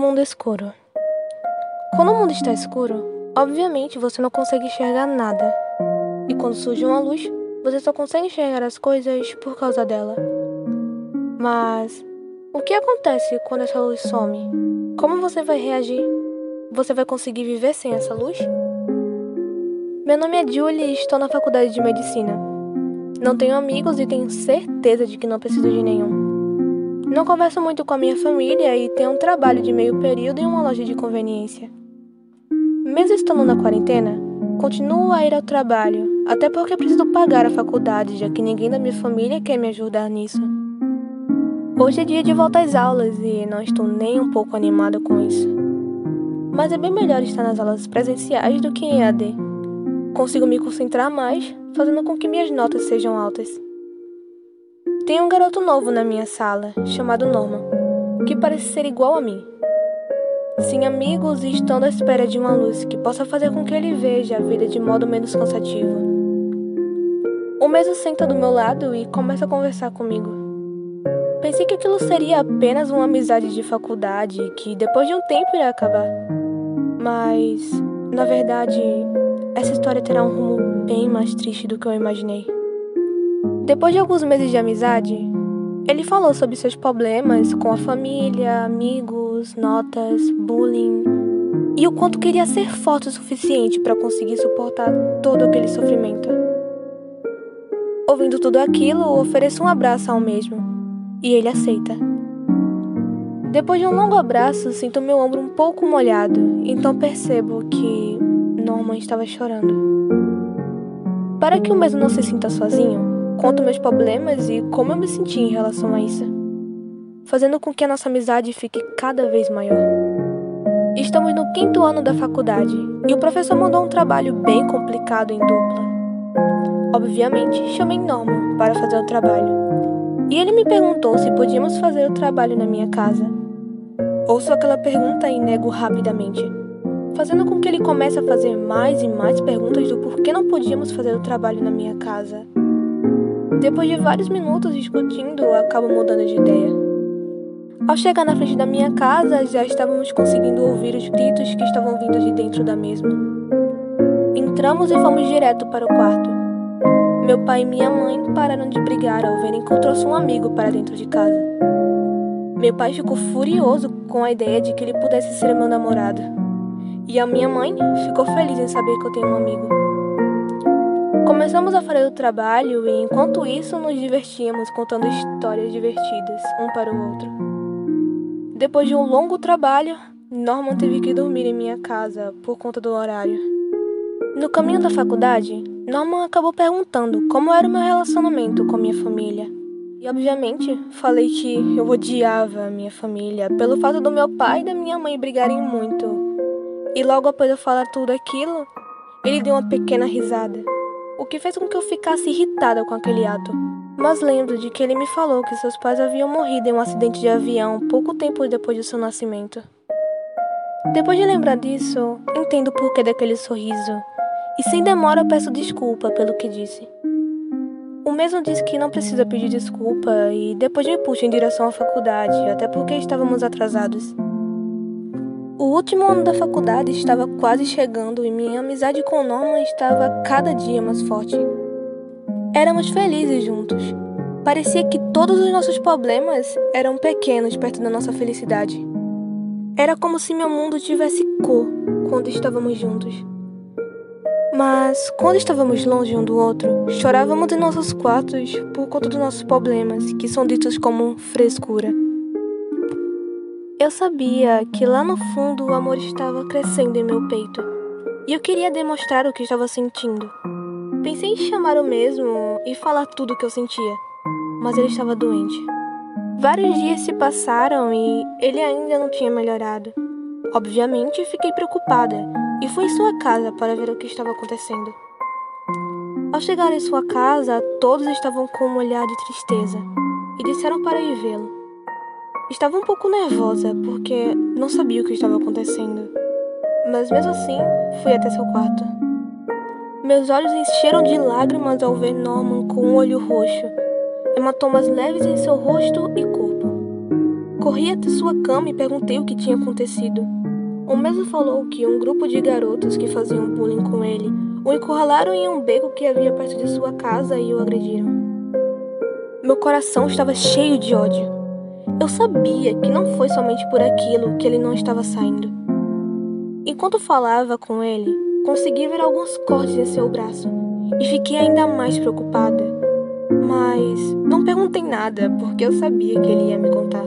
Mundo escuro. Quando o mundo está escuro, obviamente você não consegue enxergar nada. E quando surge uma luz, você só consegue enxergar as coisas por causa dela. Mas o que acontece quando essa luz some? Como você vai reagir? Você vai conseguir viver sem essa luz? Meu nome é Julie e estou na faculdade de medicina. Não tenho amigos e tenho certeza de que não preciso de nenhum. Não converso muito com a minha família e tenho um trabalho de meio período em uma loja de conveniência. Mesmo estando na quarentena, continuo a ir ao trabalho, até porque preciso pagar a faculdade, já que ninguém da minha família quer me ajudar nisso. Hoje é dia de volta às aulas e não estou nem um pouco animada com isso. Mas é bem melhor estar nas aulas presenciais do que em AD. Consigo me concentrar mais, fazendo com que minhas notas sejam altas. Tem um garoto novo na minha sala, chamado Norman, que parece ser igual a mim. Sem amigos e estando à espera de uma luz que possa fazer com que ele veja a vida de modo menos cansativo. O mesmo senta do meu lado e começa a conversar comigo. Pensei que aquilo seria apenas uma amizade de faculdade que depois de um tempo iria acabar. Mas, na verdade, essa história terá um rumo bem mais triste do que eu imaginei. Depois de alguns meses de amizade, ele falou sobre seus problemas com a família, amigos, notas, bullying e o quanto queria ser forte o suficiente para conseguir suportar todo aquele sofrimento. Ouvindo tudo aquilo, ofereço um abraço ao mesmo e ele aceita. Depois de um longo abraço, sinto meu ombro um pouco molhado, então percebo que Norman estava chorando. Para que o mesmo não se sinta sozinho, conto meus problemas e como eu me senti em relação a isso, fazendo com que a nossa amizade fique cada vez maior. Estamos no quinto ano da faculdade e o professor mandou um trabalho bem complicado em dupla. Obviamente, chamei Norman para fazer o trabalho. E ele me perguntou se podíamos fazer o trabalho na minha casa. Ouço aquela pergunta e nego rapidamente, fazendo com que ele comece a fazer mais e mais perguntas do porquê não podíamos fazer o trabalho na minha casa. Depois de vários minutos discutindo, acabo mudando de ideia. Ao chegar na frente da minha casa, já estávamos conseguindo ouvir os gritos que estavam vindo de dentro da mesma. Entramos e fomos direto para o quarto. Meu pai e minha mãe pararam de brigar ao verem que eu trouxe um amigo para dentro de casa. Meu pai ficou furioso com a ideia de que ele pudesse ser meu namorado. E a minha mãe ficou feliz em saber que eu tenho um amigo. Começamos a fazer o trabalho e, enquanto isso, nos divertíamos contando histórias divertidas, um para o outro. Depois de um longo trabalho, Norman teve que dormir em minha casa por conta do horário. No caminho da faculdade, Norman acabou perguntando como era o meu relacionamento com minha família. E, obviamente, falei que eu odiava a minha família pelo fato do meu pai e da minha mãe brigarem muito. E logo após eu falar tudo aquilo, ele deu uma pequena risada que fez com que eu ficasse irritada com aquele ato. Mas lembro de que ele me falou que seus pais haviam morrido em um acidente de avião pouco tempo depois do seu nascimento. Depois de lembrar disso, entendo o porquê daquele sorriso, e sem demora peço desculpa pelo que disse. O mesmo disse que não precisa pedir desculpa e depois me puxa em direção à faculdade, até porque estávamos atrasados. O último ano da faculdade estava quase chegando e minha amizade com Norman estava cada dia mais forte. Éramos felizes juntos. Parecia que todos os nossos problemas eram pequenos perto da nossa felicidade. Era como se meu mundo tivesse cor quando estávamos juntos. Mas, quando estávamos longe um do outro, chorávamos em nossos quartos por conta dos nossos problemas, que são ditos como frescura. Eu sabia que lá no fundo o amor estava crescendo em meu peito e eu queria demonstrar o que estava sentindo. Pensei em chamar o mesmo e falar tudo o que eu sentia, mas ele estava doente. Vários dias se passaram e ele ainda não tinha melhorado. Obviamente, fiquei preocupada e fui em sua casa para ver o que estava acontecendo. Ao chegar em sua casa, todos estavam com um olhar de tristeza e disseram para ir vê-lo. Estava um pouco nervosa porque não sabia o que estava acontecendo. Mas mesmo assim, fui até seu quarto. Meus olhos encheram de lágrimas ao ver Norman com um olho roxo, hematomas leves em seu rosto e corpo. Corri até sua cama e perguntei o que tinha acontecido. O mesmo falou que um grupo de garotos que faziam bullying com ele o encurralaram em um beco que havia perto de sua casa e o agrediram. Meu coração estava cheio de ódio. Eu sabia que não foi somente por aquilo que ele não estava saindo. Enquanto falava com ele, consegui ver alguns cortes em seu braço e fiquei ainda mais preocupada. Mas não perguntei nada porque eu sabia que ele ia me contar.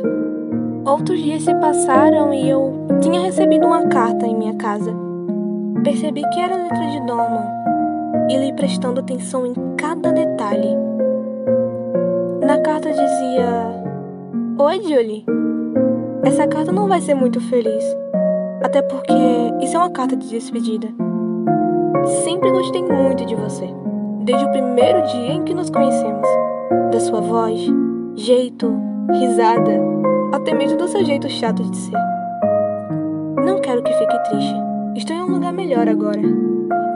Outros dias se passaram e eu tinha recebido uma carta em minha casa. Percebi que era letra de Norman e li prestando atenção em cada detalhe. Na carta dizia: Oi, Julie. Essa carta não vai ser muito feliz. Até porque isso é uma carta de despedida. Sempre gostei muito de você, desde o primeiro dia em que nos conhecemos. Da sua voz, jeito, risada, até mesmo do seu jeito chato de ser. Não quero que fique triste. Estou em um lugar melhor agora.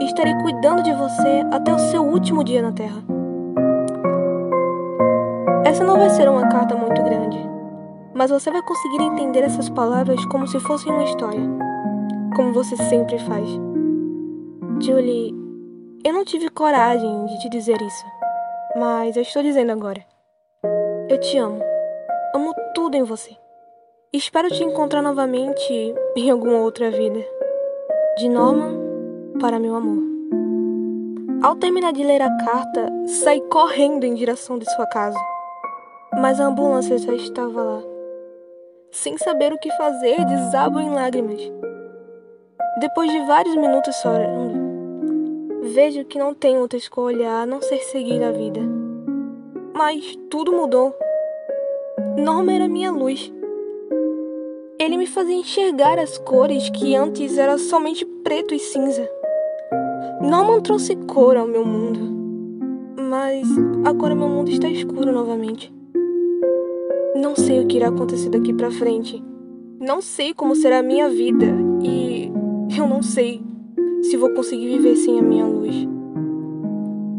Estarei cuidando de você até o seu último dia na Terra. Essa não vai ser uma carta muito grande, mas você vai conseguir entender essas palavras como se fossem uma história, como você sempre faz. Julie, eu não tive coragem de te dizer isso, mas eu estou dizendo agora. Eu te amo. Amo tudo em você. Espero te encontrar novamente em alguma outra vida. De Norman para meu amor. Ao terminar de ler a carta, saí correndo em direção de sua casa. Mas a ambulância já estava lá. Sem saber o que fazer, desabo em lágrimas. Depois de vários minutos chorando, vejo que não tenho outra escolha a não ser seguir a vida. Mas tudo mudou. Norma era minha luz. Ele me fazia enxergar as cores que antes era somente preto e cinza. Norman trouxe cor ao meu mundo. Mas agora meu mundo está escuro novamente. Não sei o que irá acontecer daqui para frente. Não sei como será a minha vida e eu não sei se vou conseguir viver sem a minha luz.